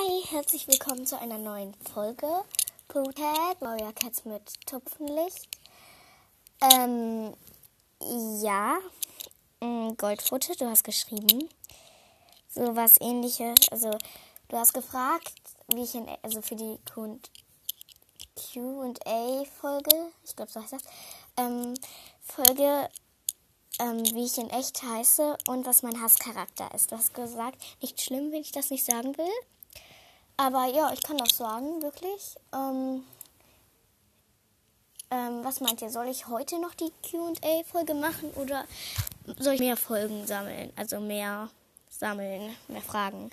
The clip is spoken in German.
Hi, herzlich willkommen zu einer neuen Folge. Potat, Warrior Cats mit Tupfenlicht. Ähm, ja, mm, Goldfutte, du hast geschrieben. So was ähnliches. Also, du hast gefragt, wie ich in, also für die QA-Folge, ich glaube, so heißt das, ähm, Folge, ähm, wie ich in echt heiße und was mein Hasscharakter ist. Du hast gesagt, nicht schlimm, wenn ich das nicht sagen will. Aber ja, ich kann das sagen, wirklich. Ähm, ähm, was meint ihr? Soll ich heute noch die QA-Folge machen oder soll ich mehr Folgen sammeln? Also mehr sammeln, mehr Fragen.